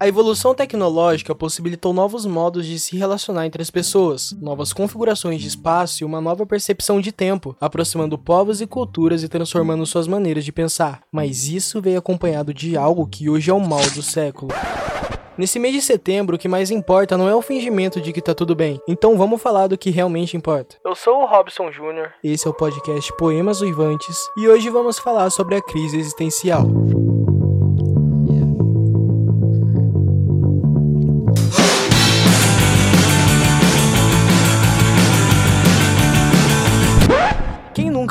A evolução tecnológica possibilitou novos modos de se relacionar entre as pessoas, novas configurações de espaço e uma nova percepção de tempo, aproximando povos e culturas e transformando suas maneiras de pensar. Mas isso veio acompanhado de algo que hoje é o mal do século. Nesse mês de setembro, o que mais importa não é o fingimento de que tá tudo bem. Então vamos falar do que realmente importa. Eu sou o Robson Júnior. Esse é o podcast Poemas Uivantes e hoje vamos falar sobre a crise existencial.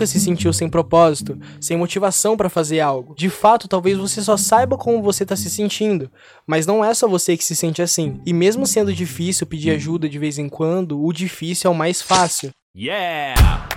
Se sentiu sem propósito, sem motivação para fazer algo. De fato, talvez você só saiba como você tá se sentindo, mas não é só você que se sente assim. E mesmo sendo difícil pedir ajuda de vez em quando, o difícil é o mais fácil. Yeah!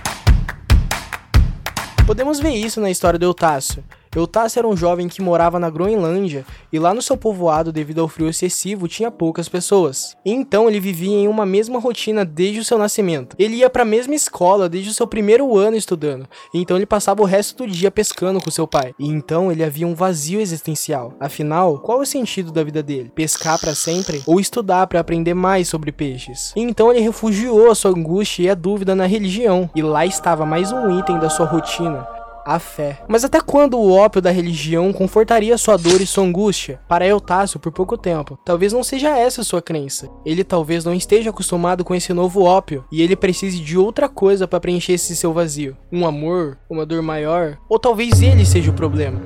Podemos ver isso na história do Eutácio. Eutácio era um jovem que morava na Groenlândia e lá no seu povoado, devido ao frio excessivo, tinha poucas pessoas. Então ele vivia em uma mesma rotina desde o seu nascimento. Ele ia para a mesma escola desde o seu primeiro ano estudando. Então ele passava o resto do dia pescando com seu pai. E então ele havia um vazio existencial. Afinal, qual o sentido da vida dele? Pescar para sempre ou estudar para aprender mais sobre peixes? E então ele refugiou a sua angústia e a dúvida na religião. E lá estava mais um item da sua rotina a fé. Mas até quando o ópio da religião confortaria sua dor e sua angústia? Para Eutácio, por pouco tempo. Talvez não seja essa sua crença. Ele talvez não esteja acostumado com esse novo ópio e ele precise de outra coisa para preencher esse seu vazio. Um amor, uma dor maior, ou talvez ele seja o problema.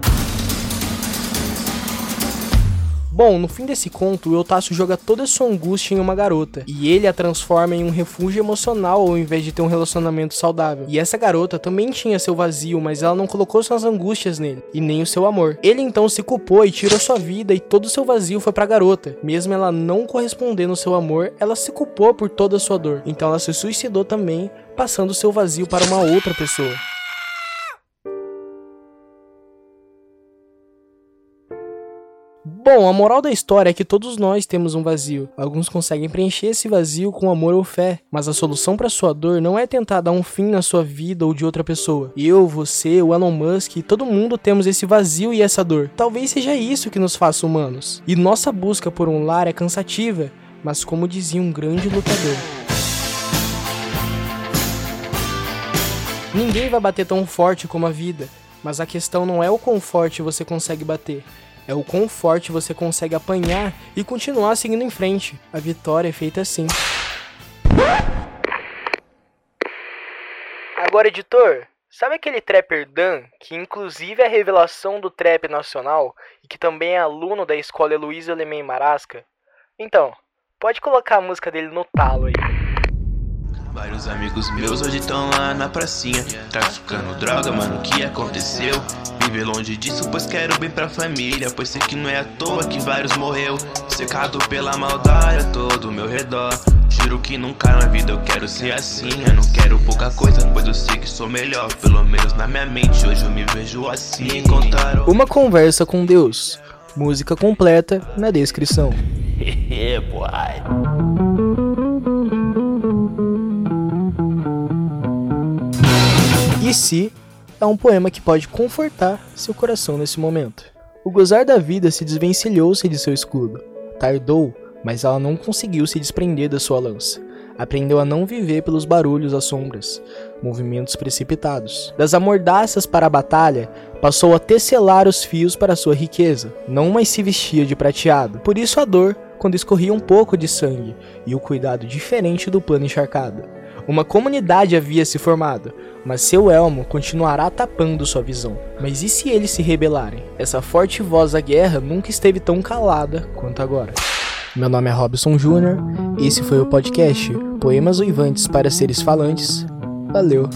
Bom, no fim desse conto, o Eutácio joga toda sua angústia em uma garota, e ele a transforma em um refúgio emocional ao invés de ter um relacionamento saudável. E essa garota também tinha seu vazio, mas ela não colocou suas angústias nele, e nem o seu amor. Ele então se culpou e tirou sua vida, e todo o seu vazio foi pra garota. Mesmo ela não correspondendo ao seu amor, ela se culpou por toda a sua dor. Então ela se suicidou também, passando seu vazio para uma outra pessoa. Bom, a moral da história é que todos nós temos um vazio. Alguns conseguem preencher esse vazio com amor ou fé, mas a solução para sua dor não é tentar dar um fim na sua vida ou de outra pessoa. Eu, você, o Elon Musk, todo mundo temos esse vazio e essa dor. Talvez seja isso que nos faça humanos. E nossa busca por um lar é cansativa, mas como dizia um grande lutador, Ninguém vai bater tão forte como a vida, mas a questão não é o quão forte você consegue bater, é o quão forte você consegue apanhar e continuar seguindo em frente. A vitória é feita assim. Agora, editor, sabe aquele trapper Dan, que inclusive é a revelação do trap nacional e que também é aluno da escola Heloísa Lemem Marasca? Então, pode colocar a música dele no talo aí. Vários amigos meus hoje estão lá na pracinha Traficando droga, mano, o que aconteceu? Viver longe disso, pois quero bem pra família Pois sei que não é à toa que vários morreu. Secado pela maldade a todo meu redor. Juro que nunca na vida eu quero ser assim. Eu não quero pouca coisa, pois eu sei que sou melhor. Pelo menos na minha mente, hoje eu me vejo assim. Contaram... Uma conversa com Deus. Música completa na descrição. Hehe, boy Se é um poema que pode confortar seu coração nesse momento. O gozar da vida se desvencilhou-se de seu escudo. Tardou, mas ela não conseguiu se desprender da sua lança. Aprendeu a não viver pelos barulhos às sombras, movimentos precipitados. Das amordaças para a batalha, passou a tecelar os fios para sua riqueza. Não mais se vestia de prateado. Por isso a dor, quando escorria um pouco de sangue, e o cuidado diferente do plano encharcado. Uma comunidade havia se formado, mas seu elmo continuará tapando sua visão. Mas e se eles se rebelarem? Essa forte voz da guerra nunca esteve tão calada quanto agora. Meu nome é Robson Júnior, esse foi o podcast Poemas Uivantes para Seres Falantes. Valeu!